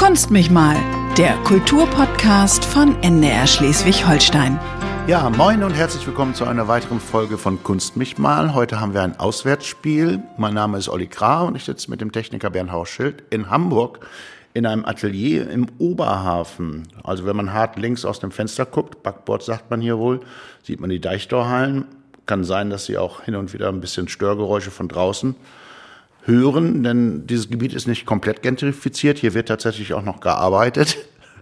Kunst mich mal, der Kulturpodcast von NDR Schleswig-Holstein. Ja, moin und herzlich willkommen zu einer weiteren Folge von Kunst mich mal. Heute haben wir ein Auswärtsspiel. Mein Name ist Olli Krah und ich sitze mit dem Techniker Bernd Hausschild in Hamburg in einem Atelier im Oberhafen. Also wenn man hart links aus dem Fenster guckt, Backbord sagt man hier wohl, sieht man die Deichtorhallen. Kann sein, dass sie auch hin und wieder ein bisschen Störgeräusche von draußen hören, denn dieses Gebiet ist nicht komplett gentrifiziert. Hier wird tatsächlich auch noch gearbeitet,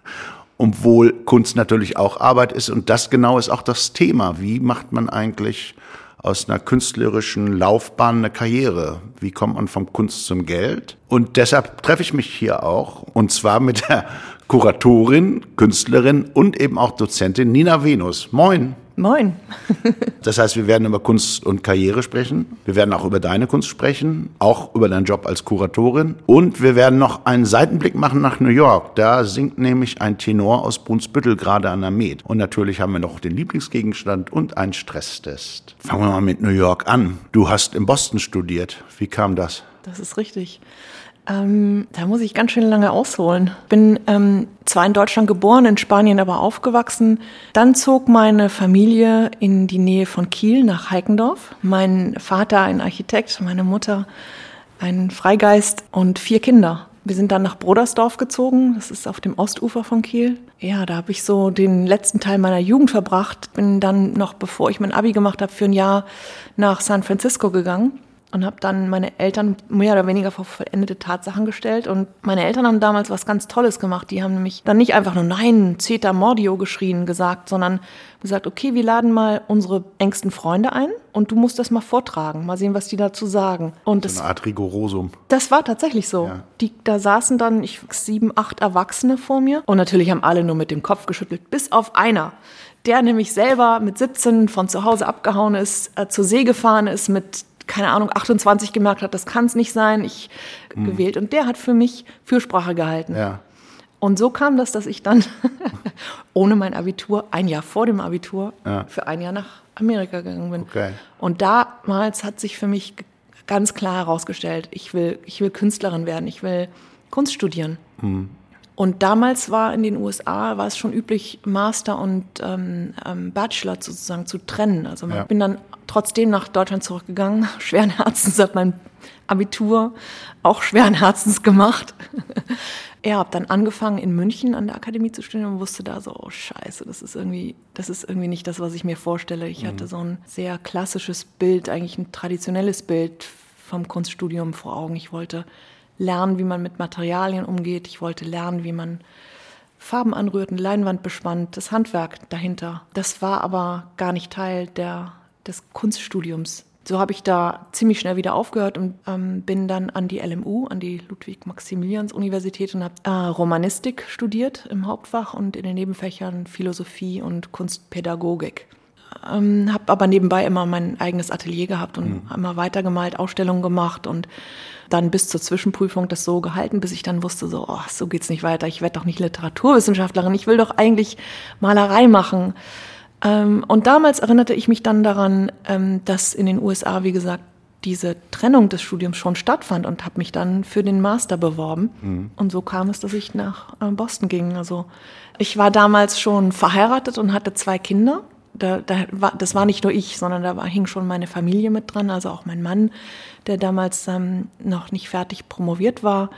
obwohl Kunst natürlich auch Arbeit ist. Und das genau ist auch das Thema. Wie macht man eigentlich aus einer künstlerischen Laufbahn eine Karriere? Wie kommt man vom Kunst zum Geld? Und deshalb treffe ich mich hier auch, und zwar mit der Kuratorin, Künstlerin und eben auch Dozentin Nina Venus. Moin. Moin. das heißt, wir werden über Kunst und Karriere sprechen. Wir werden auch über deine Kunst sprechen, auch über deinen Job als Kuratorin. Und wir werden noch einen Seitenblick machen nach New York. Da singt nämlich ein Tenor aus Brunsbüttel gerade an der Med. Und natürlich haben wir noch den Lieblingsgegenstand und einen Stresstest. Fangen wir mal mit New York an. Du hast in Boston studiert. Wie kam das? Das ist richtig. Ähm, da muss ich ganz schön lange ausholen. Bin ähm, zwar in Deutschland geboren, in Spanien aber aufgewachsen. Dann zog meine Familie in die Nähe von Kiel nach Heikendorf. Mein Vater ein Architekt, meine Mutter ein Freigeist und vier Kinder. Wir sind dann nach Brodersdorf gezogen, das ist auf dem Ostufer von Kiel. Ja, da habe ich so den letzten Teil meiner Jugend verbracht. Bin dann noch, bevor ich mein Abi gemacht habe, für ein Jahr nach San Francisco gegangen und habe dann meine Eltern mehr oder weniger vor vollendete Tatsachen gestellt. Und meine Eltern haben damals was ganz Tolles gemacht. Die haben nämlich dann nicht einfach nur Nein, Zeta Mordio geschrien gesagt, sondern gesagt, okay, wir laden mal unsere engsten Freunde ein und du musst das mal vortragen, mal sehen, was die dazu sagen. Und so eine Art Rigorosum. Das war tatsächlich so. Ja. Die, da saßen dann ich, sieben, acht Erwachsene vor mir und natürlich haben alle nur mit dem Kopf geschüttelt, bis auf einer der nämlich selber mit 17 von zu Hause abgehauen ist, äh, zur See gefahren ist, mit keine Ahnung, 28 gemerkt hat, das kann es nicht sein, ich mhm. gewählt. Und der hat für mich Fürsprache gehalten. Ja. Und so kam das, dass ich dann ohne mein Abitur, ein Jahr vor dem Abitur, ja. für ein Jahr nach Amerika gegangen bin. Okay. Und damals hat sich für mich ganz klar herausgestellt, ich will, ich will Künstlerin werden, ich will Kunst studieren. Mhm. Und damals war in den USA war es schon üblich, Master und ähm, ähm, Bachelor sozusagen zu trennen. Also ich ja. bin dann trotzdem nach Deutschland zurückgegangen, schweren Herzens, habe mein Abitur auch schweren Herzens gemacht. ja, habe dann angefangen in München an der Akademie zu studieren und wusste da so, oh Scheiße, das ist irgendwie, das ist irgendwie nicht das, was ich mir vorstelle. Ich mhm. hatte so ein sehr klassisches Bild, eigentlich ein traditionelles Bild vom Kunststudium vor Augen. Ich wollte lernen, wie man mit Materialien umgeht. Ich wollte lernen, wie man Farben anrührt, eine Leinwand bespannt, das Handwerk dahinter. Das war aber gar nicht Teil der, des Kunststudiums. So habe ich da ziemlich schnell wieder aufgehört und ähm, bin dann an die LMU, an die Ludwig-Maximilians-Universität und habe äh, Romanistik studiert im Hauptfach und in den Nebenfächern Philosophie und Kunstpädagogik. Ähm, habe aber nebenbei immer mein eigenes Atelier gehabt und mhm. immer weitergemalt, Ausstellungen gemacht und dann bis zur Zwischenprüfung das so gehalten, bis ich dann wusste, so, oh, so geht's nicht weiter. Ich werde doch nicht Literaturwissenschaftlerin. Ich will doch eigentlich Malerei machen. Ähm, und damals erinnerte ich mich dann daran, ähm, dass in den USA, wie gesagt, diese Trennung des Studiums schon stattfand und habe mich dann für den Master beworben. Mhm. Und so kam es, dass ich nach äh, Boston ging. Also ich war damals schon verheiratet und hatte zwei Kinder. Da, da war, das war nicht nur ich, sondern da war, hing schon meine Familie mit dran, also auch mein Mann, der damals ähm, noch nicht fertig promoviert war.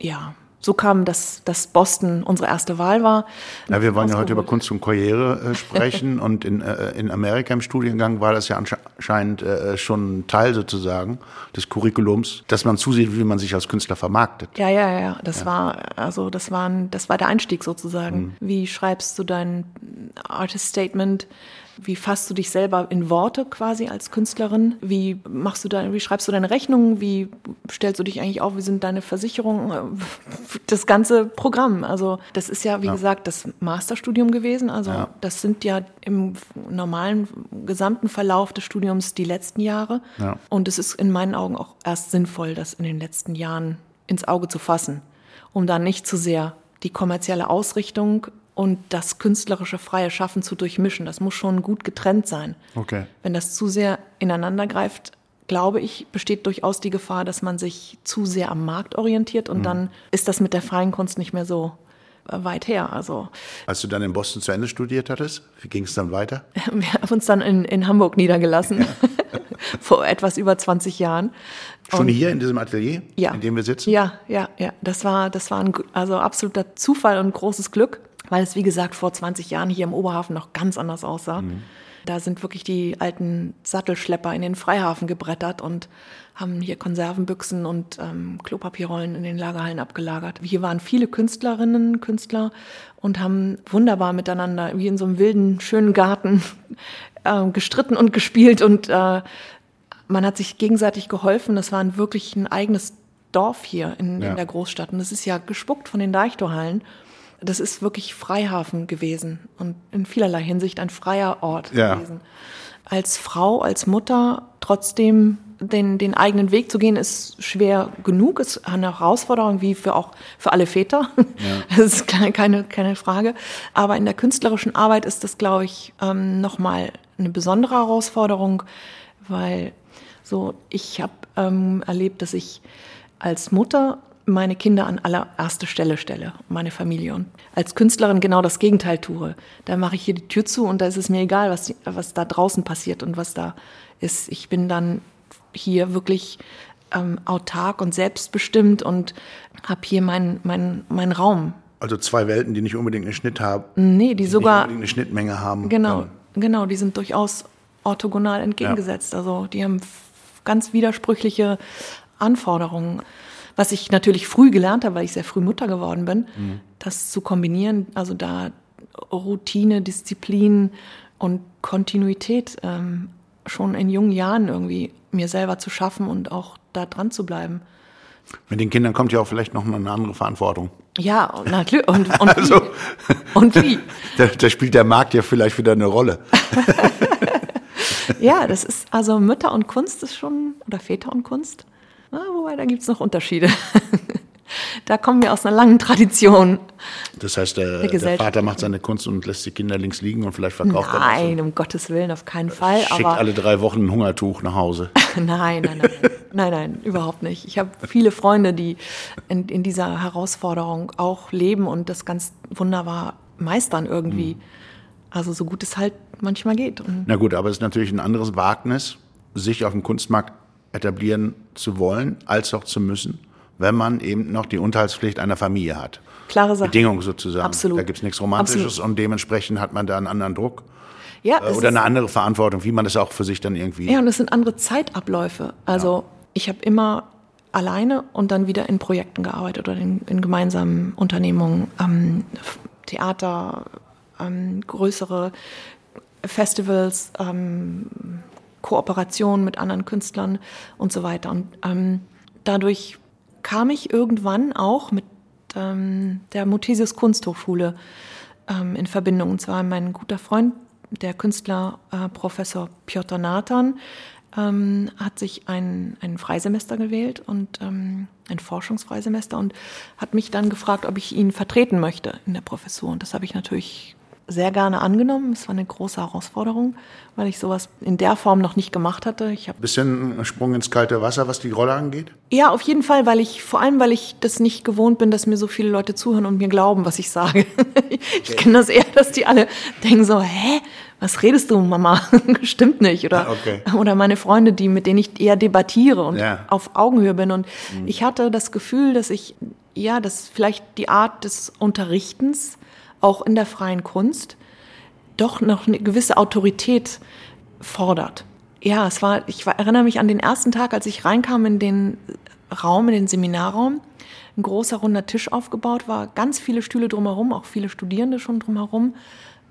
Ja, so kam, dass, dass Boston unsere erste Wahl war. Ja, wir wollen ja heute über Kunst und Karriere äh, sprechen und in, äh, in Amerika im Studiengang war das ja anscheinend äh, schon Teil sozusagen des Curriculums, dass man zusieht, wie man sich als Künstler vermarktet. Ja, ja, ja. Das ja. war also das war das war der Einstieg sozusagen. Mhm. Wie schreibst du dein Artist Statement? Wie fasst du dich selber in Worte quasi als Künstlerin? Wie machst du da, wie schreibst du deine Rechnungen? Wie stellst du dich eigentlich auf? Wie sind deine Versicherungen? Das ganze Programm. Also, das ist ja, wie ja. gesagt, das Masterstudium gewesen. Also, ja. das sind ja im normalen gesamten Verlauf des Studiums die letzten Jahre. Ja. Und es ist in meinen Augen auch erst sinnvoll, das in den letzten Jahren ins Auge zu fassen, um dann nicht zu sehr die kommerzielle Ausrichtung und das künstlerische freie Schaffen zu durchmischen. Das muss schon gut getrennt sein. Okay. Wenn das zu sehr ineinander greift, glaube ich, besteht durchaus die Gefahr, dass man sich zu sehr am Markt orientiert und Mhm. dann ist das mit der freien Kunst nicht mehr so äh, weit her. Also Als du dann in Boston zu Ende studiert hattest, wie ging es dann weiter? wir haben uns dann in, in Hamburg niedergelassen, vor etwas über 20 Jahren. Schon Und- hier in diesem Atelier, Ja. in dem wir sitzen? Ja, ja, ja. Das war, das war ein also absoluter Zufall und großes Glück, weil es, wie gesagt, vor 20 Jahren hier im Oberhafen noch ganz anders aussah. Da sind wirklich die alten Sattelschlepper in den Freihafen gebrettert und haben hier Konservenbüchsen und ähm, Klopapierrollen in den Lagerhallen abgelagert. Hier waren viele Künstlerinnen, Künstler und haben wunderbar miteinander, wie in so einem wilden, schönen Garten, äh, gestritten und gespielt und äh, man hat sich gegenseitig geholfen. Das war ein wirklich ein eigenes Dorf hier in, Ja. in der Großstadt. Und das ist ja gespuckt von den Deichtorhallen. Das ist wirklich Freihafen gewesen und in vielerlei Hinsicht ein freier Ort Ja. gewesen. Als Frau, als Mutter trotzdem den, den eigenen Weg zu gehen, ist schwer genug, ist eine Herausforderung, wie für auch für alle Väter. Das ist keine, keine, keine Frage. Aber in der künstlerischen Arbeit ist das, glaube ich, ähm, nochmal eine besondere Herausforderung, weil so, ich habe ähm, erlebt, dass ich als Mutter meine Kinder an allererste Stelle stelle, meine Familie. Und als Künstlerin genau das Gegenteil tue. Da mache ich hier die Tür zu und da ist es mir egal, was, die, was da draußen passiert und was da ist. Ich bin dann hier wirklich ähm, autark und selbstbestimmt und habe hier meinen mein, mein Raum. Also zwei Welten, die nicht unbedingt einen Schnitt haben, Nee, die nicht sogar unbedingt eine Schnittmenge haben. Genau, Dann- genau, die sind durchaus orthogonal entgegengesetzt. Also die haben ganz widersprüchliche Anforderungen. Was ich natürlich früh gelernt habe, weil ich sehr früh Mutter geworden bin, das zu kombinieren, also da Routine, Disziplin und Kontinuität ähm, schon in jungen Jahren irgendwie mir selber zu schaffen und auch da dran zu bleiben. Mit den Kindern kommt ja auch vielleicht noch eine andere Verantwortung. Ja, und natürlich. Und, und, Also- wie? und wie? Da, da spielt der Markt ja vielleicht wieder eine Rolle. Ja, das ist, also Mütter und Kunst ist schon, oder Väter und Kunst, na, wobei da gibt's noch Unterschiede. da kommen wir aus einer langen Tradition. Das heißt, der, der Gesellschaft. Vater macht seine Kunst und lässt die Kinder links liegen und vielleicht verkauft er Nein, um Gottes Willen, auf keinen Fall. das. Schickt Aber alle drei Wochen ein Hungertuch nach Hause. nein, nein, nein, nein, nein, überhaupt nicht. Ich habe viele Freunde, die in, in dieser Herausforderung auch leben und das ganz wunderbar meistern irgendwie. Mhm. Also so gut es halt manchmal geht. Und Na gut, aber es ist natürlich ein anderes Wagnis, sich auf dem Kunstmarkt etablieren zu wollen, als auch zu müssen, wenn man eben noch die Unterhaltspflicht einer Familie hat. klare Sache. Bedingung sozusagen. Absolut. Da gibt es nichts Romantisches Absolut. und dementsprechend hat man da einen anderen Druck Ja, äh, oder eine andere Verantwortung, wie man das auch für sich dann irgendwie. Ja, und es sind andere Zeitabläufe. Also ich habe immer alleine und dann wieder in Projekten gearbeitet oder in, in gemeinsamen Unternehmungen, ähm, Theater, ähm, größere Festivals, ähm, Kooperationen mit anderen Künstlern und so weiter. Und ähm, dadurch kam ich irgendwann auch mit ähm, der Muthesius Kunsthochschule ähm, in Verbindung. Und zwar mein guter Freund, der Künstler äh, Professor Piotr Nathan, ähm, hat sich ein, ein Freisemester gewählt und ähm, ein Forschungsfreisemester und hat mich dann gefragt, ob ich ihn vertreten möchte in der Professur. Und das habe ich natürlich sehr gerne angenommen. Es war eine große Herausforderung, weil ich sowas in der Form noch nicht gemacht hatte. Ich habe Bisschen Sprung ins kalte Wasser, was die Rolle angeht. ja, auf jeden Fall, weil ich, vor allem, weil ich das nicht gewohnt bin, dass mir so viele Leute zuhören und mir glauben, was ich sage. Ich kenne das eher, dass die alle denken so, hä, was redest du, Mama? Stimmt nicht. Oder, Ah, okay. oder meine Freunde, die, mit denen ich eher debattiere und Ja. auf Augenhöhe bin. Und ich hatte das Gefühl, dass ich, ja, dass vielleicht die Art des Unterrichtens auch in der freien Kunst doch noch eine gewisse Autorität fordert. Ja, es war, ich erinnere mich an den ersten Tag, als ich reinkam in den Raum, in den Seminarraum. Ein großer runder Tisch aufgebaut war, ganz viele Stühle drumherum, auch viele Studierende schon drumherum.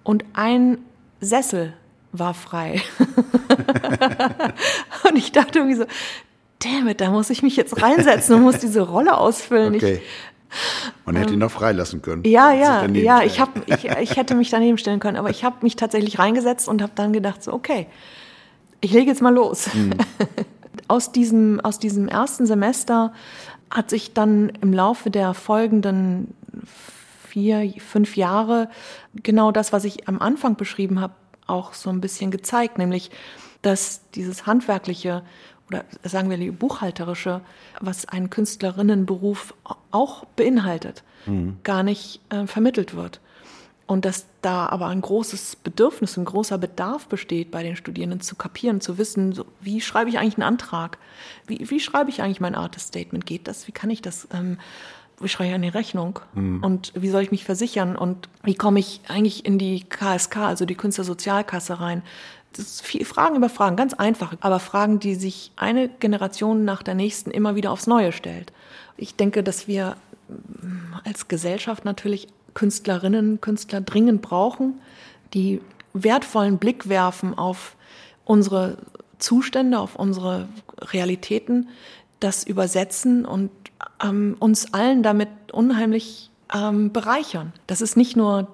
Und ein Sessel war frei. und ich dachte irgendwie so, damn it, da muss ich mich jetzt reinsetzen und muss diese Rolle ausfüllen. Ich, Okay. Man hätte ihn noch freilassen können. Ähm, ja, ja, ja, ich, hab, ich, ich hätte mich daneben stellen können, aber ich habe mich tatsächlich reingesetzt und habe dann gedacht, so, okay, ich lege jetzt mal los. aus, diesem, aus diesem ersten Semester hat sich dann im Laufe der folgenden vier, fünf Jahre genau das, was ich am Anfang beschrieben habe, auch so ein bisschen gezeigt, nämlich dass dieses handwerkliche oder sagen wir die buchhalterische, was ein Künstlerinnenberuf auch beinhaltet, mhm. gar nicht äh, vermittelt wird. Und dass da aber ein großes Bedürfnis, ein großer Bedarf besteht bei den Studierenden zu kapieren, zu wissen, so, wie schreibe ich eigentlich einen Antrag? Wie, wie schreibe ich eigentlich mein Artist Statement? Geht das? Wie kann ich das? Ähm, wie schreibe ich eine Rechnung? Mhm. Und wie soll ich mich versichern? Und wie komme ich eigentlich in die KSK, also die Künstlersozialkasse rein? Das ist viel Fragen über Fragen, ganz einfach, aber Fragen, die sich eine Generation nach der nächsten immer wieder aufs Neue stellt. Ich denke, dass wir als Gesellschaft natürlich Künstlerinnen, Künstler dringend brauchen, die wertvollen Blick werfen auf unsere Zustände, auf unsere Realitäten, das übersetzen und ähm, uns allen damit unheimlich ähm, bereichern. Das ist nicht nur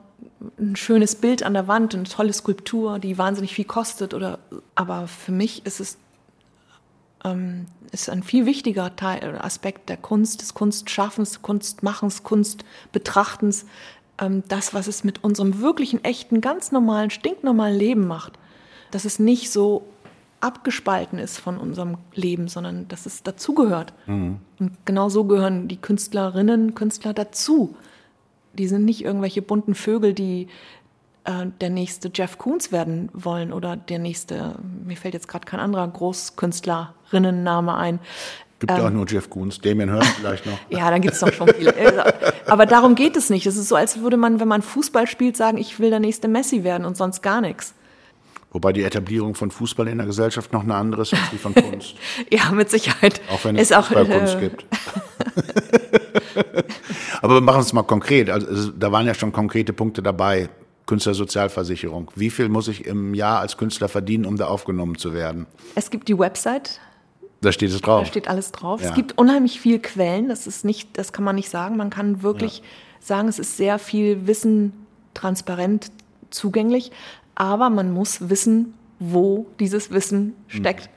ein schönes Bild an der Wand, eine tolle Skulptur, die wahnsinnig viel kostet, oder, aber für mich ist es ähm, ist ein viel wichtiger Teil, Aspekt der Kunst, des Kunstschaffens, Kunstmachens, Kunstbetrachtens, ähm, das, was es mit unserem wirklichen, echten, ganz normalen, stinknormalen Leben macht. Dass es nicht so abgespalten ist von unserem Leben, sondern dass es dazugehört. Mhm. Und genau so gehören die Künstlerinnen, Künstler dazu. Die sind nicht irgendwelche bunten Vögel, die äh, der nächste Jeff Koons werden wollen oder der nächste, mir fällt jetzt gerade kein anderer Großkünstlerinnenname ein. Gibt ja ähm, auch nur Jeff Koons, Damien Hirst vielleicht noch. ja, dann gibt es doch schon viele. Aber darum geht es nicht. Es ist so, als würde man, wenn man Fußball spielt, sagen, ich will der nächste Messi werden und sonst gar nichts. Wobei die Etablierung von Fußball in der Gesellschaft noch eine andere ist als die von Kunst. ja, mit Sicherheit. Auch wenn es ist auch, Kunst äh, gibt. Aber wir machen es mal konkret. Also, da waren ja schon konkrete Punkte dabei. Künstlersozialversicherung. Wie viel muss ich im Jahr als Künstler verdienen, um da aufgenommen zu werden? Es gibt die Website. Da steht es drauf. Da steht alles drauf. Ja. Es gibt unheimlich viel Quellen. Das ist nicht, das kann man nicht sagen. Man kann wirklich ja. sagen, es ist sehr viel Wissen transparent zugänglich. Aber man muss wissen, wo dieses Wissen steckt.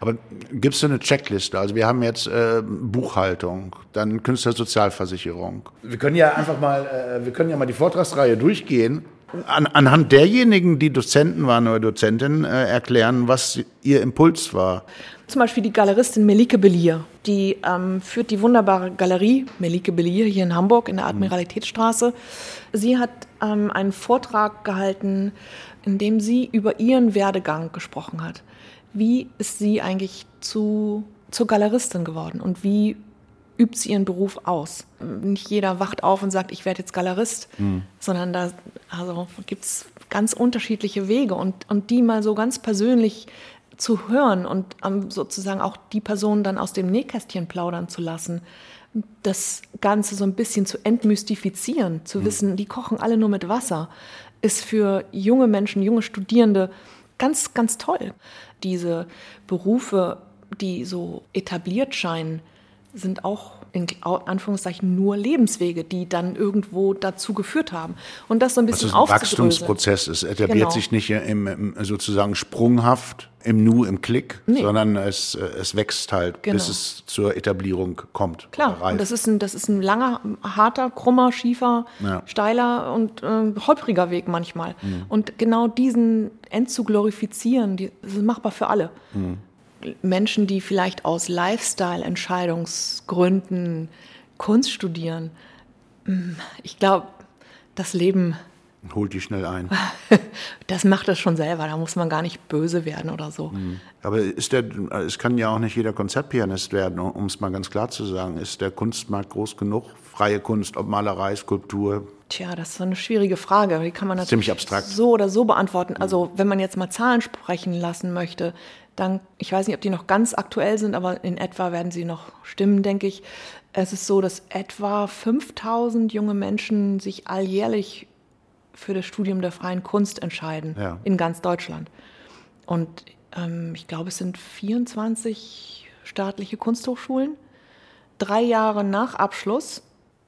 Aber gibt es eine Checkliste? Also wir haben jetzt äh, Buchhaltung, dann Künstlersozialversicherung. Wir können ja einfach mal, äh, wir können ja mal die Vortragsreihe durchgehen an, anhand derjenigen, die Dozenten waren oder Dozentinnen, äh, erklären, was ihr Impuls war. Zum Beispiel die Galeristin Melike Bellier, die ähm, führt die wunderbare Galerie Melike Bellier hier in Hamburg in der Admiralitätsstraße. Sie hat ähm, einen Vortrag gehalten, in dem sie über ihren Werdegang gesprochen hat. Wie ist sie eigentlich zu, zur Galeristin geworden und wie übt sie ihren Beruf aus. Nicht jeder wacht auf und sagt, ich werde jetzt Galerist, mhm. sondern da also gibt es ganz unterschiedliche Wege und, und die mal so ganz persönlich zu hören und um, sozusagen auch die Person dann aus dem Nähkästchen plaudern zu lassen, das Ganze so ein bisschen zu entmystifizieren, zu mhm. wissen, die kochen alle nur mit Wasser, ist für junge Menschen, junge Studierende ganz, ganz toll. Diese Berufe, die so etabliert scheinen, sind auch in Anführungszeichen nur Lebenswege, die dann irgendwo dazu geführt haben. Und das so ein bisschen also ein Wachstumsprozess. Es etabliert genau. sich nicht im, im, sozusagen sprunghaft im Nu, im Klick, nee. sondern es, es wächst halt, genau. bis es zur Etablierung kommt. Klar, und das ist ein, das ist ein langer, harter, krummer, schiefer, ja. steiler und äh, holpriger Weg manchmal. Mhm. Und genau diesen End zu glorifizieren, die, das ist machbar für alle. Mhm. Menschen, die vielleicht aus Lifestyle-Entscheidungsgründen Kunst studieren, mm, ich glaube, das Leben holt die schnell ein. Das macht das schon selber, da muss man gar nicht böse werden oder so. Mhm. Aber ist der, es kann ja auch nicht jeder Konzertpianist werden, um es mal ganz klar zu sagen. Ist der Kunstmarkt groß genug? Freie Kunst, ob Malerei, Skulptur? Tja, das ist so eine schwierige Frage. Die kann man natürlich so oder so beantworten. Also, wenn man jetzt mal Zahlen sprechen lassen möchte, dann, ich weiß nicht, ob die noch ganz aktuell sind, aber in etwa werden sie noch stimmen, denke ich. Es ist so, dass etwa 5000 junge Menschen sich alljährlich für das Studium der freien Kunst entscheiden ja. in ganz Deutschland. Und ähm, ich glaube, es sind 24 staatliche Kunsthochschulen. Drei Jahre nach Abschluss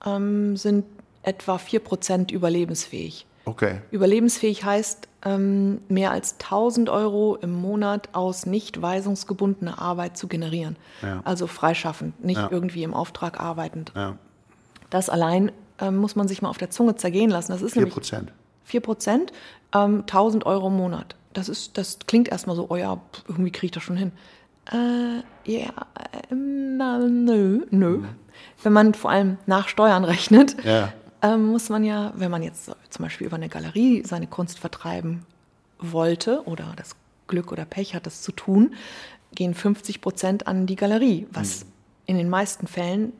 ähm, sind etwa 4 Prozent überlebensfähig. Okay. Überlebensfähig heißt ähm, mehr als 1000 Euro im Monat aus nicht weisungsgebundener Arbeit zu generieren. Ja. Also freischaffend, nicht ja. irgendwie im Auftrag arbeitend. Ja. Das allein ähm, muss man sich mal auf der Zunge zergehen lassen. Das ist 4 Prozent. 4 Prozent, ähm, 1000 Euro im Monat. Das, ist, das klingt erstmal so, oh ja, irgendwie kriege ich das schon hin. Äh, ja, äh, na, nö, nö. Wenn man vor allem nach Steuern rechnet, Ja. Ähm, muss man ja, wenn man jetzt zum Beispiel über eine Galerie seine Kunst vertreiben wollte oder das Glück oder Pech hat, das zu tun, gehen 50 Prozent an die Galerie, was in den meisten Fällen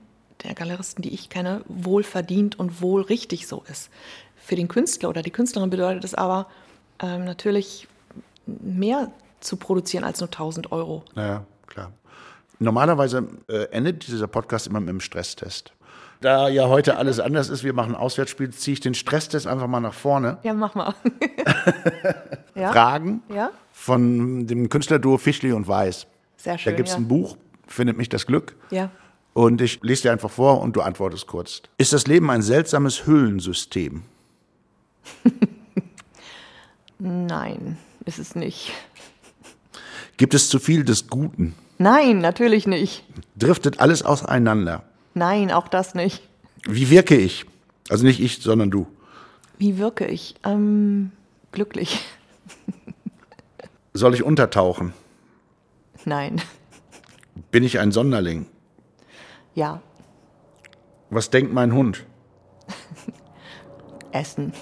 der Galeristen, die ich kenne, wohl verdient und wohl richtig so ist. Für den Künstler oder die Künstlerin bedeutet es aber ähm, natürlich mehr zu produzieren als nur 1000 Euro. Ja, klar. Normalerweise äh, endet dieser Podcast immer mit einem Stresstest. Da ja heute alles anders ist, wir machen Auswärtsspiel, ziehe ich den Stresstest einfach mal nach vorne. Ja, mach mal. ja? Fragen Ja? von dem Künstlerduo Fischli und Weiß. Sehr Da schön. gibt es ja. ein Buch, Findet mich das Glück. Ja. Und ich lese dir einfach vor und du antwortest kurz. Ist das Leben ein seltsames Höhlensystem? Nein, ist es nicht. Gibt es zu viel des Guten? Nein, natürlich nicht. Driftet alles auseinander? Nein, auch das nicht. Wie wirke ich? Also nicht ich, sondern du. Wie wirke ich? Ähm, glücklich. Soll ich untertauchen? Nein. Bin ich ein Sonderling? Ja. Was denkt mein Hund? Essen.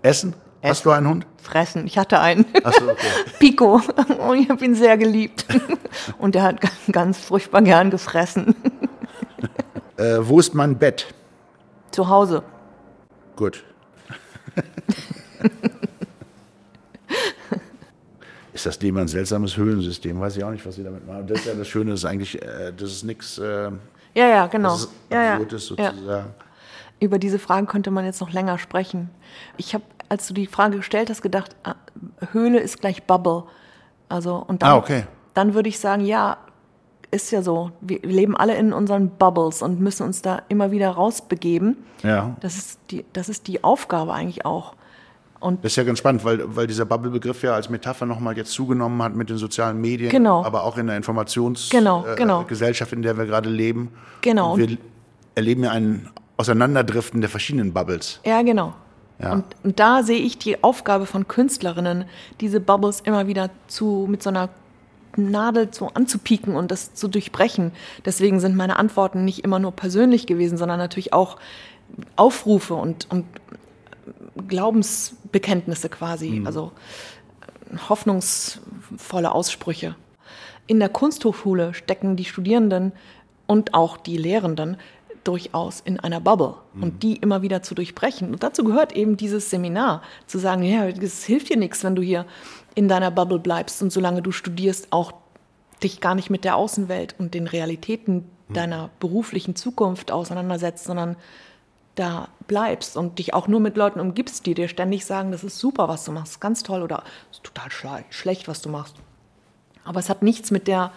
Essen? Hast du einen Hund? Fressen. Ich hatte einen. Achso, okay. Pico. Und ich habe ihn sehr geliebt. Und er hat ganz furchtbar gern gefressen. Äh, wo ist mein Bett? Zu Hause. Gut. ist das Leben ein seltsames Höhlensystem? Weiß ich auch nicht, was sie damit machen. Das ist ja das Schöne, das ist eigentlich, äh, das ist nichts, äh, Ja, ja, genau. das ist ja, ja. Absurdes ja. sozusagen. Über diese Fragen könnte man jetzt noch länger sprechen. Ich habe, als du die Frage gestellt hast, gedacht, ah, Höhle ist gleich Bubble. Also und dann, Ah, okay. dann würde ich sagen, ja, ist ja so. Wir leben alle in unseren Bubbles und müssen uns da immer wieder rausbegeben. Ja. Das ist die, das ist die Aufgabe eigentlich auch. Und Das ist ja ganz spannend, weil, weil dieser Bubble-Begriff ja als Metapher nochmal jetzt zugenommen hat mit den sozialen Medien, Genau. aber auch in der Informationsgesellschaft, Genau, genau. Äh, Gesellschaft, in der wir gerade leben. Genau. Und wir erleben ja ein Auseinanderdriften der verschiedenen Bubbles. Ja, genau. Ja. Und, und da sehe ich die Aufgabe von Künstlerinnen, diese Bubbles immer wieder zu, mit so einer Nadel so anzupieken und das zu durchbrechen. Deswegen sind meine Antworten nicht immer nur persönlich gewesen, sondern natürlich auch Aufrufe und, und Glaubensbekenntnisse quasi, also äh, hoffnungsvolle Aussprüche. In der Kunsthochschule stecken die Studierenden und auch die Lehrenden durchaus in einer Bubble und die immer wieder zu durchbrechen. Und dazu gehört eben dieses Seminar, zu sagen, ja, es hilft dir nichts, wenn du hier in deiner Bubble bleibst und solange du studierst, auch dich gar nicht mit der Außenwelt und den Realitäten deiner beruflichen Zukunft auseinandersetzt, sondern da bleibst und dich auch nur mit Leuten umgibst, die dir ständig sagen, das ist super, was du machst, ganz toll oder ist total schle schlecht, was du machst. Aber es hat nichts mit der,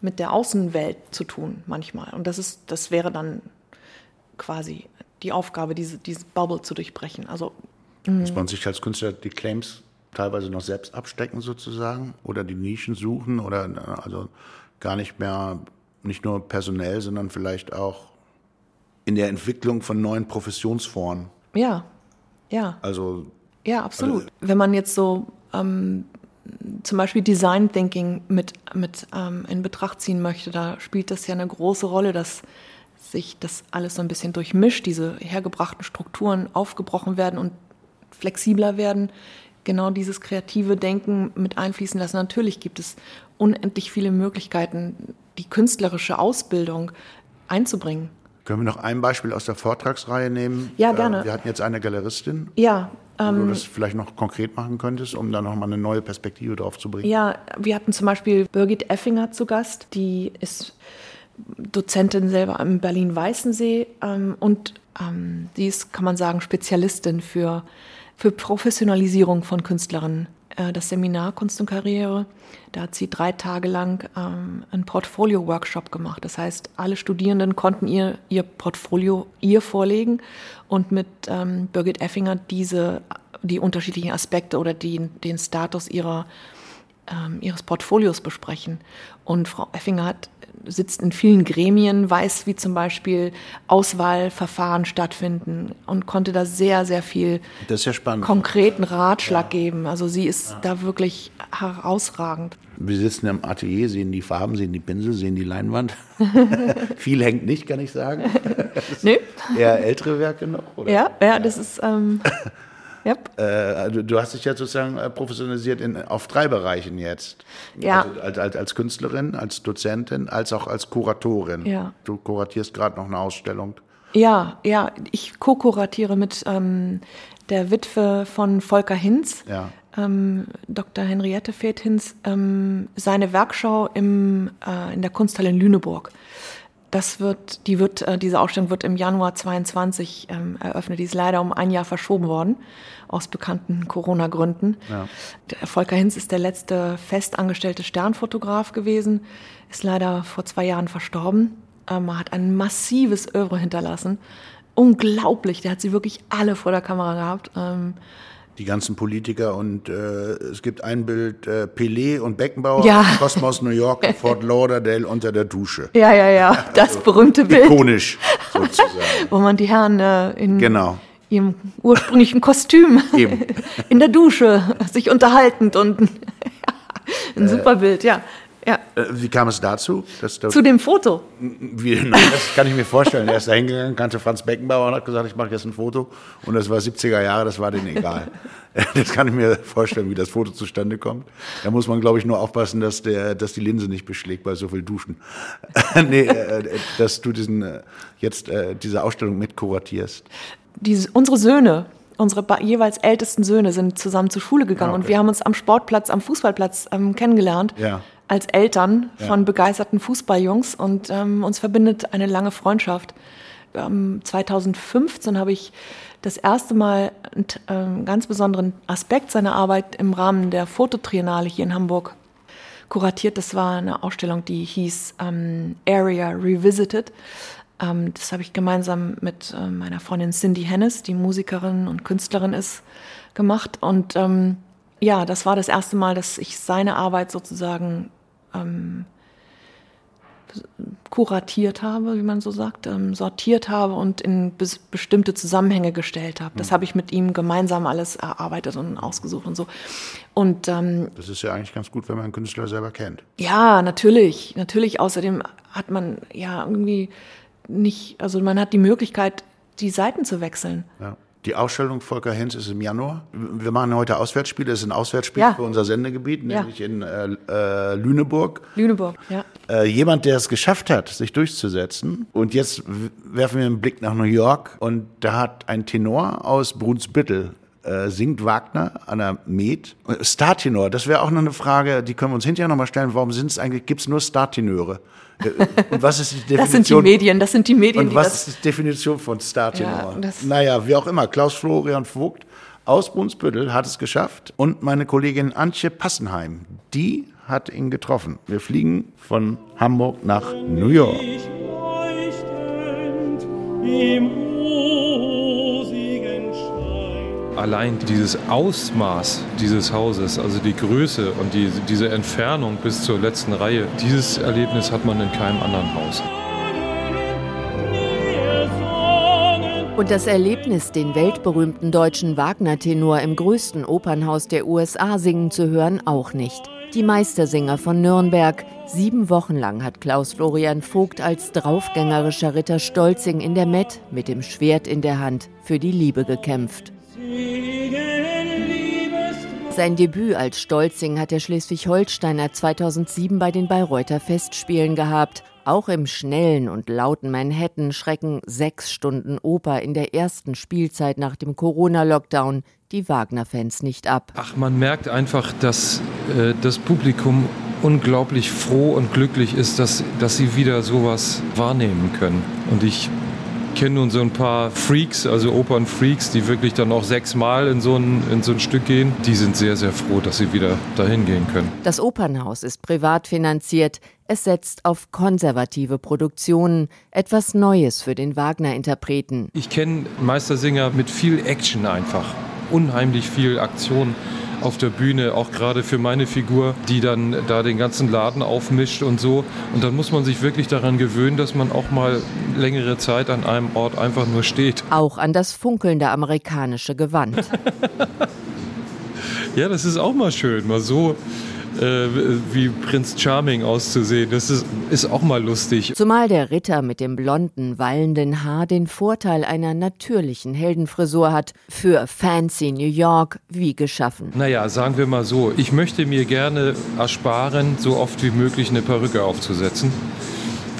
mit der Außenwelt zu tun manchmal. Und das ist, das wäre dann quasi die Aufgabe, diese, diese Bubble zu durchbrechen. Also Muss man sich als Künstler die Claims teilweise noch selbst abstecken sozusagen oder die Nischen suchen oder also gar nicht mehr, nicht nur personell, sondern vielleicht auch in der Entwicklung von neuen Professionsformen. ja, ja. Also Ja, absolut. Wenn man jetzt so ähm, zum Beispiel Design Thinking mit, mit ähm, in Betracht ziehen möchte, da spielt das ja eine große Rolle, dass sich das alles so ein bisschen durchmischt, diese hergebrachten Strukturen aufgebrochen werden und flexibler werden. Genau dieses kreative Denken mit einfließen lassen. Natürlich gibt es unendlich viele Möglichkeiten, die künstlerische Ausbildung einzubringen. können wir noch ein Beispiel aus der Vortragsreihe nehmen? Ja, Äh, gerne. Wir hatten jetzt eine Galeristin, Ja, wo du das vielleicht noch konkret machen könntest, um da nochmal eine neue Perspektive drauf zu bringen. Ja, wir hatten zum Beispiel Birgit Effinger zu Gast, die ist Dozentin selber am Berlin-Weißensee ähm, und ähm, sie ist, kann man sagen, Spezialistin für, für Professionalisierung von Künstlerinnen. Äh, das Seminar Kunst und Karriere, da hat sie drei Tage lang ähm, einen Portfolio-Workshop gemacht. Das heißt, alle Studierenden konnten ihr, ihr Portfolio ihr vorlegen und mit ähm, Birgit Effinger diese, die unterschiedlichen Aspekte oder die, den Status ihrer ähm, ihres Portfolios besprechen. Und Frau Effinger hat, sitzt in vielen Gremien, weiß, wie zum Beispiel Auswahlverfahren stattfinden und konnte da sehr, sehr viel ja konkreten Ratschlag geben. Also sie ist da wirklich herausragend. Wir sitzen im Atelier, sehen die Farben, sehen die Pinsel, sehen die Leinwand. Viel hängt nicht, kann ich sagen. Nö. Eher ältere Werke noch? Oder? Ja, ja, das ist. Ähm, yep. Äh, du, du, hast dich ja sozusagen äh, professionalisiert in, auf drei Bereichen jetzt. Ja. Also als, als, als Künstlerin, als Dozentin, als auch als Kuratorin. Ja. Du kuratierst gerade noch eine Ausstellung. Ja, ja, ich co-kuratiere mit ähm, der Witwe von Volker Hinz, Ja. ähm, Dr. Henriette Feth Hinz, ähm, seine Werkschau im, äh, in der Kunsthalle in Lüneburg. Das wird, die wird, äh, diese Ausstellung wird im Januar 22 ähm, eröffnet. Die ist leider um ein Jahr verschoben worden, aus bekannten Corona-Gründen. Ja. Der Volker Hinz ist der letzte festangestellte Sternfotograf gewesen, ist leider vor zwei Jahren verstorben. Ähm, hat ein massives Övre hinterlassen. Unglaublich, der hat sie wirklich alle vor der Kamera gehabt. Ähm, Die ganzen Politiker und äh, es gibt ein Bild, äh, Pelé und Beckenbauer, Ja. Kosmos New York, Fort Lauderdale unter der Dusche. ja, ja, ja, das berühmte Bild, Ikonisch, sozusagen. wo man die Herren äh, in Genau. ihrem ursprünglichen Kostüm in der Dusche sich unterhaltend und ein super Bild, ja. Ja. Äh, wie kam es dazu? Dass du, Zu dem Foto. wie, das kann ich mir vorstellen. Er ist da hingegangen, kannte Franz Beckenbauer und hat gesagt, ich mache jetzt ein Foto. Und das war 70er Jahre, das war denen egal. Das kann ich mir vorstellen, wie das Foto zustande kommt. Da muss man, glaube ich, nur aufpassen, dass, der, dass die Linse nicht beschlägt bei so viel Duschen. nee, äh, dass du diesen, äh, jetzt äh, diese Ausstellung mit kuratierst. die, unsere Söhne, unsere jeweils ältesten Söhne sind zusammen zur Schule gegangen Ah, okay. und wir haben uns am Sportplatz, am Fußballplatz ähm, kennengelernt. Ja. Als Eltern Ja. von begeisterten Fußballjungs und ähm, uns verbindet eine lange Freundschaft. Ähm, 2015 habe ich das erste Mal einen ähm, ganz besonderen Aspekt seiner Arbeit im Rahmen der Fototriennale hier in Hamburg kuratiert. Das war eine Ausstellung, die hieß ähm, Area Revisited. Ähm, das habe ich gemeinsam mit ähm, meiner Freundin Cindy Hennes, die Musikerin und Künstlerin ist, gemacht. Und ähm, ja, das war das erste Mal, dass ich seine Arbeit sozusagen ähm, kuratiert habe, wie man so sagt, ähm, sortiert habe und in bes bestimmte Zusammenhänge gestellt habe. Das habe ich mit ihm gemeinsam alles erarbeitet und ausgesucht und so. Und ähm, Das ist ja eigentlich ganz gut, wenn man einen Künstler selber kennt. ja, natürlich, natürlich. Außerdem hat man ja irgendwie nicht, also man hat die Möglichkeit, die Seiten zu wechseln. Ja. Die Ausstellung Volker Hinz ist im Januar. Wir machen heute Auswärtsspiele. Das ist ein Auswärtsspiel Ja. für unser Sendegebiet, Ja. nämlich in äh, äh, Lüneburg. Lüneburg, ja. Äh, jemand, der es geschafft hat, sich durchzusetzen. Und jetzt werfen wir einen Blick nach New York. Und da hat ein Tenor aus Brunsbüttel äh, singt Wagner an der Met. Startenor, das wäre auch noch eine Frage, die können wir uns hinterher nochmal stellen. Warum sind es eigentlich, gibt es nur Startenöre? Äh, Und was ist die Definition? Das sind die Medien, das sind die Medien, Und die was das. ist die Definition von Startenor? Ja, naja, wie auch immer. Klaus Florian Vogt aus Brunsbüttel hat es geschafft und meine Kollegin Antje Passenheim, die hat ihn getroffen. Wir fliegen von Hamburg nach New York. leuchtend im Schein. Allein dieses Ausmaß dieses Hauses, also die Größe und die, diese Entfernung bis zur letzten Reihe, dieses Erlebnis hat man in keinem anderen Haus. Und das Erlebnis, den weltberühmten deutschen Wagner-Tenor im größten Opernhaus der USA singen zu hören, auch nicht. Die Meistersinger von Nürnberg. Sieben Wochen lang hat Klaus Florian Vogt als draufgängerischer Ritter Stolzing in der Met mit dem Schwert in der Hand für die Liebe gekämpft. Sein Debüt als Stolzing hat der Schleswig-Holsteiner 2007 bei den Bayreuther Festspielen gehabt. Auch im schnellen und lauten Manhattan schrecken sechs Stunden Oper in der ersten Spielzeit nach dem Corona-Lockdown die Wagner-Fans nicht ab. Ach, man merkt einfach, dass äh, das Publikum unglaublich froh und glücklich ist, dass, dass sie wieder sowas wahrnehmen können. Und ich kenne nun so ein paar Freaks, also Opernfreaks, die wirklich dann auch sechsmal in so ein, in so ein Stück gehen. Die sind sehr, sehr froh, dass sie wieder dahin gehen können. Das Opernhaus ist privat finanziert. Es setzt auf konservative Produktionen, etwas Neues für den Wagner-Interpreten. Ich kenne Meistersinger mit viel Action einfach. Unheimlich viel Aktion auf der Bühne, auch gerade für meine Figur, die dann da den ganzen Laden aufmischt und so. Und dann muss man sich wirklich daran gewöhnen, dass man auch mal längere Zeit an einem Ort einfach nur steht. Auch an das funkelnde amerikanische Gewand. Ja, das ist auch mal schön, mal so äh, wie Prinz Charming auszusehen. Das ist, ist auch mal lustig. Zumal der Ritter mit dem blonden, wallenden Haar den Vorteil einer natürlichen Heldenfrisur hat. Für fancy New York wie geschaffen. Naja, sagen wir mal so, ich möchte mir gerne ersparen, so oft wie möglich eine Perücke aufzusetzen.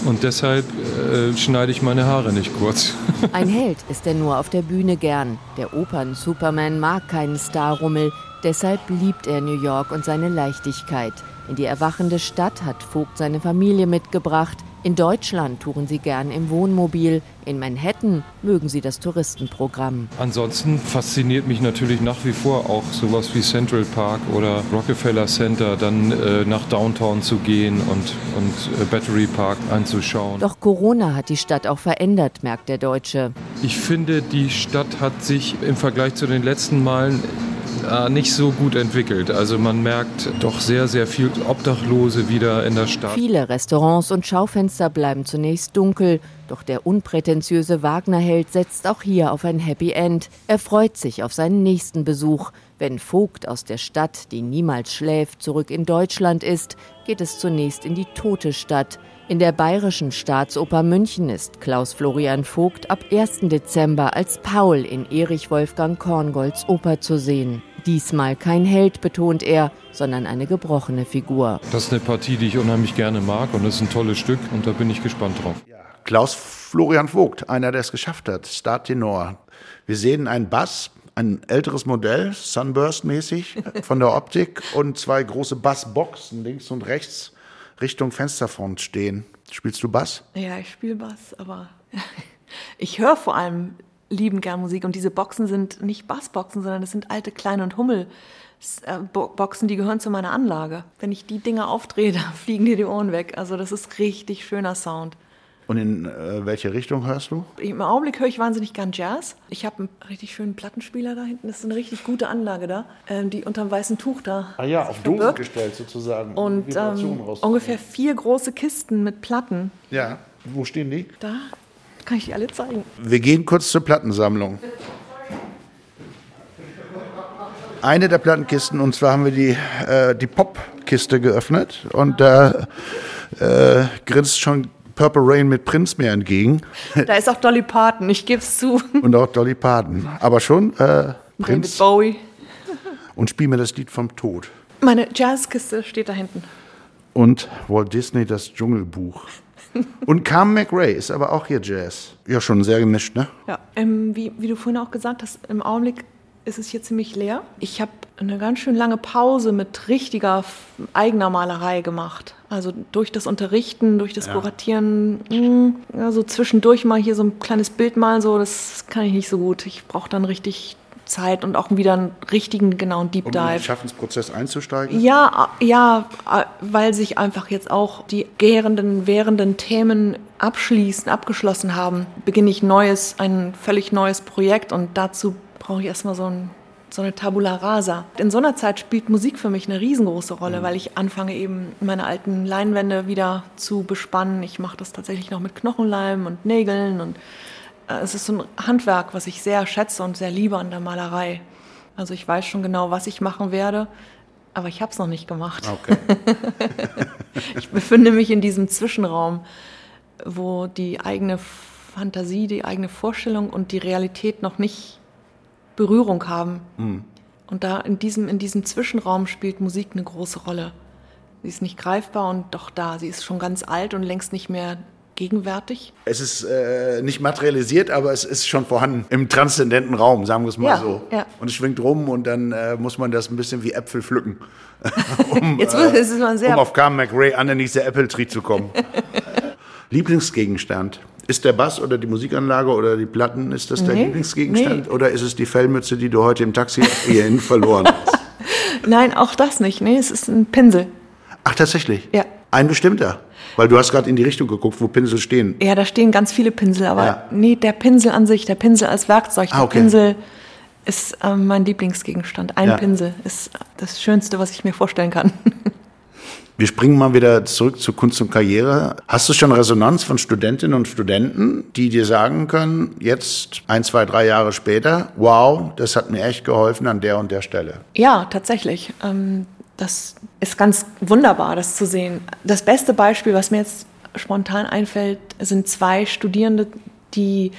Und deshalb äh, schneide ich meine Haare nicht kurz. Ein Held ist er nur auf der Bühne gern. Der Opern-Superman mag keinen Starrummel, deshalb liebt er New York und seine Leichtigkeit. In die erwachende Stadt hat Vogt seine Familie mitgebracht. In Deutschland touren sie gern im Wohnmobil. In Manhattan mögen sie das Touristenprogramm. Ansonsten fasziniert mich natürlich nach wie vor auch sowas wie Central Park oder Rockefeller Center, dann äh, nach Downtown zu gehen und, und äh, Battery Park anzuschauen. Doch Corona hat die Stadt auch verändert, merkt der Deutsche. Ich finde, die Stadt hat sich im Vergleich zu den letzten Malen äh, nicht so gut entwickelt. Also man merkt doch sehr, sehr viel Obdachlose wieder in der Stadt. Viele Restaurants und Schaufenster bleiben zunächst dunkel, doch der unprätentiöse Wagner-Held setzt auch hier auf ein Happy End. Er freut sich auf seinen nächsten Besuch. Wenn Vogt aus der Stadt, die niemals schläft, zurück in Deutschland ist, geht es zunächst in die tote Stadt. In der Bayerischen Staatsoper München ist Klaus Florian Vogt ab 1. Dezember als Paul in Erich Wolfgang Korngolds Oper zu sehen. Diesmal kein Held, betont er, sondern eine gebrochene Figur. Das ist eine Partie, die ich unheimlich gerne mag und das ist ein tolles Stück und da bin ich gespannt drauf. Klaus Florian Vogt, einer, der es geschafft hat, Star Tenor. Wir sehen einen Bass, ein älteres Modell, Sunburst-mäßig von der Optik und zwei große Bassboxen links und rechts Richtung Fensterfront stehen. Spielst du Bass? Ja, ich spiele Bass, aber ich höre vor allem lieben gern Musik und diese Boxen sind nicht Bassboxen, sondern das sind alte Klein- und Hummel. Bo- Boxen, die gehören zu meiner Anlage. Wenn ich die Dinger aufdrehe, da fliegen dir die Ohren weg. Also das ist richtig schöner Sound. Und in äh, welche Richtung hörst du? Im Augenblick höre ich wahnsinnig gern Jazz. Ich habe einen richtig schönen Plattenspieler da hinten. Das ist eine richtig gute Anlage da, ähm, die unterm weißen Tuch da. Ah ja, auf. Dosen gestellt sozusagen. Und ähm, ungefähr vier große Kisten mit Platten. Ja, wo stehen die? Da kann ich die alle zeigen. Wir gehen kurz zur Plattensammlung. Eine der Plattenkisten, und zwar haben wir die, äh, die Pop-Kiste geöffnet und da äh, grinst schon Purple Rain mit Prince mir entgegen Da ist auch Dolly Parton, ich gebe es zu. und auch Dolly Parton. Aber schon äh, David Prince Bowie. und spiel mir das Lied vom Tod. Meine Jazzkiste steht da hinten. Und Walt Disney das Dschungelbuch. Und Carmen McRae ist aber auch hier Jazz. Ja, schon sehr gemischt, ne? Ja, ähm, wie, wie du vorhin auch gesagt hast, im Augenblick ist es hier ziemlich leer. Ich habe eine ganz schön lange Pause mit richtiger eigener Malerei gemacht. Also durch das Unterrichten, durch das Kuratieren, mh, ja, so zwischendurch mal hier so ein kleines Bild malen, so, das kann ich nicht so gut. Ich brauche dann richtig Zeit und auch wieder einen richtigen, genauen Deep Um in den Dive. Schaffensprozess einzusteigen. Ja, ja, weil sich einfach jetzt auch die gärenden, währenden Themen abschließen, abgeschlossen haben, beginne ich neues, ein völlig neues Projekt und dazu brauche ich erstmal so, ein, so eine Tabula rasa. In so einer Zeit spielt Musik für mich eine riesengroße Rolle, weil ich anfange eben meine alten Leinwände wieder zu bespannen. Ich mache das tatsächlich noch mit Knochenleim und Nägeln und äh, es ist so ein Handwerk, was ich sehr schätze und sehr liebe an der Malerei. Also ich weiß schon genau, was ich machen werde, aber ich habe es noch nicht gemacht. Okay. Ich befinde mich in diesem Zwischenraum, wo die eigene Fantasie, die eigene Vorstellung und die Realität noch nicht Berührung haben. Und da in diesem, in diesem Zwischenraum spielt Musik eine große Rolle. Sie ist nicht greifbar und doch da. Sie ist schon ganz alt und längst nicht mehr gegenwärtig. Es ist äh, nicht materialisiert, aber es ist schon vorhanden im transzendenten Raum, sagen wir es mal Ja, so. ja. Und es schwingt rum und dann äh, muss man das ein bisschen wie Äpfel pflücken, um, Jetzt es ist man sehr um auf Carmen McRae underneath the Apple Tree zu kommen. Lieblingsgegenstand. Ist der Bass oder die Musikanlage oder die Platten, ist das dein Nee, Lieblingsgegenstand? nee. Oder ist es die Fellmütze, die du heute im Taxi hierhin verloren hast? Nein, auch das nicht. Nee, es ist ein Pinsel. Ach, tatsächlich? Ja. Ein bestimmter? Weil du hast gerade in die Richtung geguckt, wo Pinsel stehen. Ja, da stehen ganz viele Pinsel, aber Ja. nee, der Pinsel an sich, der Pinsel als Werkzeug, der Ah, okay. Pinsel ist ähm, mein Lieblingsgegenstand. Ein Ja. Pinsel ist das Schönste, was ich mir vorstellen kann. Wir springen mal wieder zurück zu Kunst und Karriere. Hast du schon Resonanz von Studentinnen und Studenten, die dir sagen können, jetzt ein, zwei, drei Jahre später, wow, das hat mir echt geholfen an der und der Stelle? Ja, tatsächlich. Ähm, das ist ganz wunderbar, das zu sehen. Das beste Beispiel, was mir jetzt spontan einfällt, sind zwei Studierende, die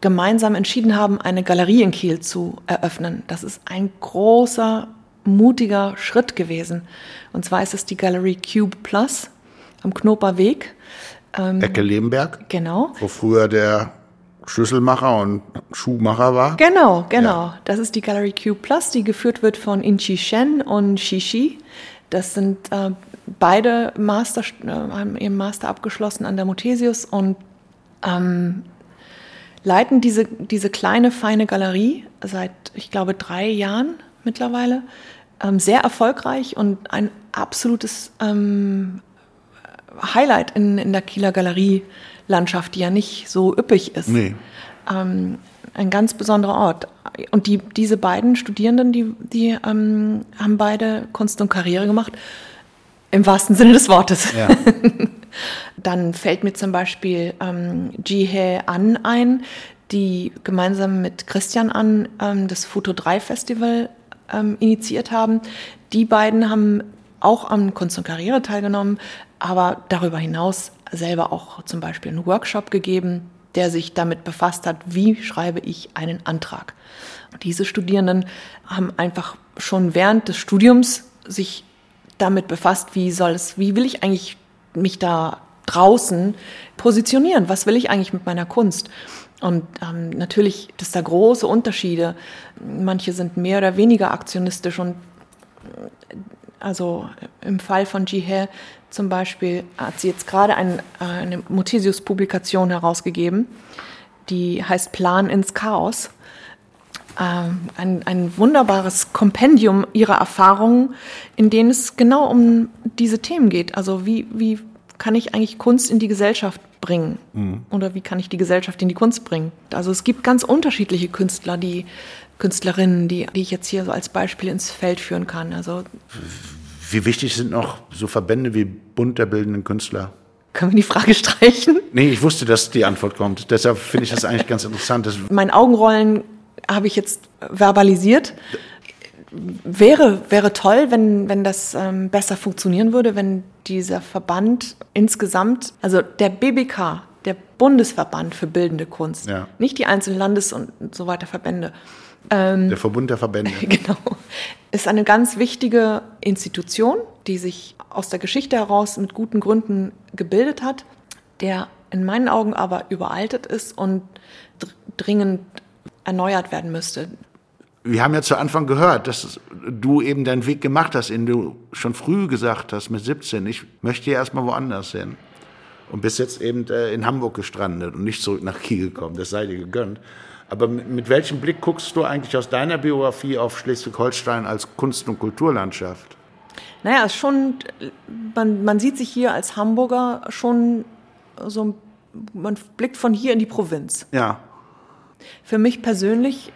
gemeinsam entschieden haben, eine Galerie in Kiel zu eröffnen. Das ist ein großer, mutiger Schritt gewesen. Und zwar ist es die Galerie Cube Plus am Knoper Weg. Ähm, Ecke Lebenberg, genau. wo früher der Schlüsselmacher und Schuhmacher war. Genau, genau. Das ist die Galerie Cube Plus, die geführt wird von Inchi Shen und Shishi. Das sind äh, beide Master, äh, haben ihren Master abgeschlossen an der Muthesius und ähm, leiten diese, diese kleine, feine Galerie seit, ich glaube, drei Jahren mittlerweile. Ähm, sehr erfolgreich und ein absolutes ähm, Highlight in, in der Kieler Galerielandschaft, die ja nicht so üppig ist. Nee. Ähm, ein ganz besonderer Ort. Und die, diese beiden Studierenden, die, die ähm, haben beide Kunst und Karriere gemacht, im wahrsten Sinne des Wortes. Ja. Dann fällt mir zum Beispiel ähm, Jihae An ein, die gemeinsam mit Christian An ähm, das Foto 3 Festival ähm, initiiert haben. Die beiden haben auch am Kunst und Karriere teilgenommen, aber darüber hinaus selber auch zum Beispiel einen Workshop gegeben, der sich damit befasst hat, wie schreibe ich einen Antrag. Diese Studierenden haben einfach schon während des Studiums sich damit befasst, wie soll es, wie will ich eigentlich mich da draußen positionieren? Was will ich eigentlich mit meiner Kunst? Und ähm, natürlich es da große Unterschiede. Manche sind mehr oder weniger aktionistisch und also im Fall von Jihe zum Beispiel hat sie jetzt gerade ein, eine Muthesius-Publikation herausgegeben, die heißt Plan ins Chaos. Ähm, ein, ein wunderbares Kompendium ihrer Erfahrungen, in denen es genau um diese Themen geht. Also wie, wie kann ich eigentlich Kunst in die Gesellschaft bringen? Oder wie kann ich die Gesellschaft in die Kunst bringen? Also es gibt ganz unterschiedliche Künstler, die Künstlerinnen, die, die ich jetzt hier so als Beispiel ins Feld führen kann. Also Wie wichtig sind noch so Verbände wie Bund der Bildenden Künstler? können wir die Frage streichen? Nee, ich wusste, dass die Antwort kommt. Deshalb finde ich das eigentlich ganz interessant. Mein Augenrollen habe ich jetzt verbalisiert. Wäre, wäre toll, wenn, wenn das ähm, besser funktionieren würde, wenn dieser Verband insgesamt, also der BBK, der Bundesverband für bildende Kunst, Ja. nicht die einzelnen Landes- und so weiter Verbände, der Verbund der Verbände. genau, ist eine ganz wichtige Institution, die sich aus der Geschichte heraus mit guten Gründen gebildet hat, der in meinen Augen aber überaltet ist und dr dringend erneuert werden müsste. Wir haben ja zu Anfang gehört, dass du eben deinen Weg gemacht hast, in du schon früh gesagt hast, mit 17, ich möchte ja erstmal woanders hin. Und bist jetzt eben äh, in Hamburg gestrandet und nicht zurück nach Kiel gekommen. Das sei dir gegönnt. Aber mit, mit welchem Blick guckst du eigentlich aus deiner Biografie auf Schleswig-Holstein als Kunst- und Kulturlandschaft? Naja, es ist schon, man, man sieht sich hier als Hamburger schon so, man blickt von hier in die Provinz. Ja, Für mich persönlich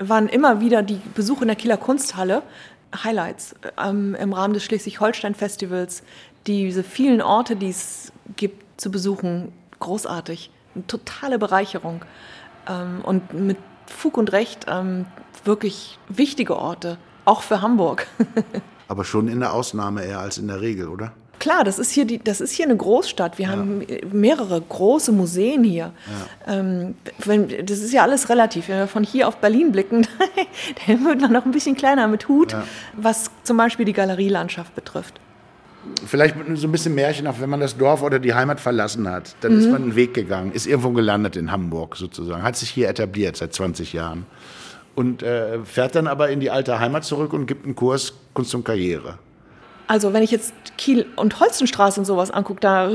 waren immer wieder die Besuche in der Kieler Kunsthalle Highlights ähm, im Rahmen des Schleswig-Holstein-Festivals. Diese vielen Orte, die es gibt, zu besuchen, großartig. Eine totale Bereicherung. Ähm, und mit Fug und Recht ähm, wirklich wichtige Orte, auch für Hamburg. aber schon in der Ausnahme eher als in der Regel, oder? Klar, das ist hier, die, das ist hier eine Großstadt. Wir haben mehrere große Museen hier. Ähm, wenn, das ist ja alles relativ. Wenn wir von hier auf Berlin blicken, dann wird man noch ein bisschen kleiner mit Hut, was zum Beispiel die Galerielandschaft betrifft. Vielleicht so ein bisschen märchenhaft, wenn man das Dorf oder die Heimat verlassen hat, dann ist man einen Weg gegangen, ist irgendwo gelandet in Hamburg sozusagen, hat sich hier etabliert seit 20 Jahren und äh, fährt dann aber in die alte Heimat zurück und gibt einen Kurs Kunst und Karriere. Also wenn ich jetzt Kiel und Holstenstraße und sowas angucke, da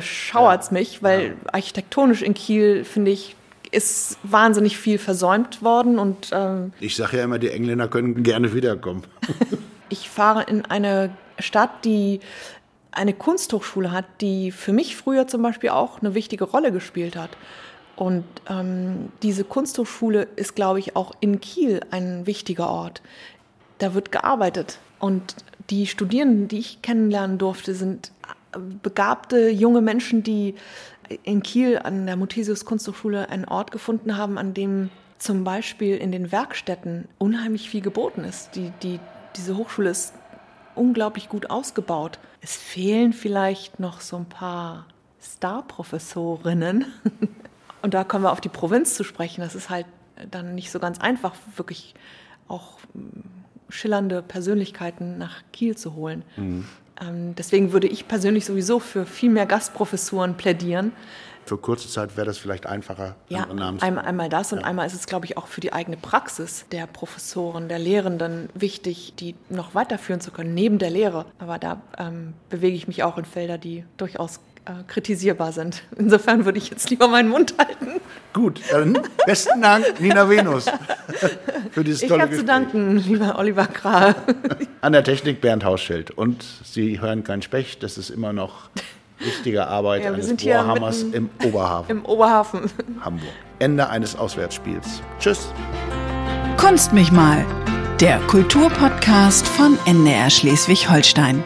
schauert es mich, weil architektonisch in Kiel, finde ich, ist wahnsinnig viel versäumt worden und ähm, Ich sage ja immer, die Engländer können gerne wiederkommen. Ich fahre in eine Stadt, die eine Kunsthochschule hat, die für mich früher zum Beispiel auch eine wichtige Rolle gespielt hat. Und ähm, diese Kunsthochschule ist, glaube ich, auch in Kiel ein wichtiger Ort. Da wird gearbeitet. Und die Studierenden, die ich kennenlernen durfte, sind äh, begabte junge Menschen, die in Kiel an der Muthesius Kunsthochschule einen Ort gefunden haben, an dem zum Beispiel in den Werkstätten unheimlich viel geboten ist. Die, die, diese Hochschule ist unglaublich gut ausgebaut. Es fehlen vielleicht noch so ein paar Star-Professorinnen. Und da kommen wir auf die Provinz zu sprechen. Das ist halt dann nicht so ganz einfach, wirklich auch schillernde Persönlichkeiten nach Kiel zu holen. Mhm. Ähm, deswegen würde ich persönlich sowieso für viel mehr Gastprofessuren plädieren. Für kurze Zeit wäre das vielleicht einfacher, Ja, einmal, einmal das und einmal ist es, glaube ich, auch für die eigene Praxis der Professoren, der Lehrenden wichtig, die noch weiterführen zu können, neben der Lehre. Aber da ähm, bewege ich mich auch in Felder, die durchaus äh, kritisierbar sind. Insofern würde ich jetzt lieber meinen Mund halten. Gut, dann besten Dank, Nina Venus, für dieses Ich tolle habe zu Gespräch. danken, lieber Oliver Krahe. An der Technik Bernd Hausschild. Und Sie hören kein Specht, das ist immer noch wichtige Arbeit Ja, wir eines sind hier Bohrhammers im Oberhafen, Im Oberhafen. Hamburg. Ende eines Auswärtsspiels. Tschüss. Kunst mich mal. Der Kulturpodcast von NDR Schleswig-Holstein.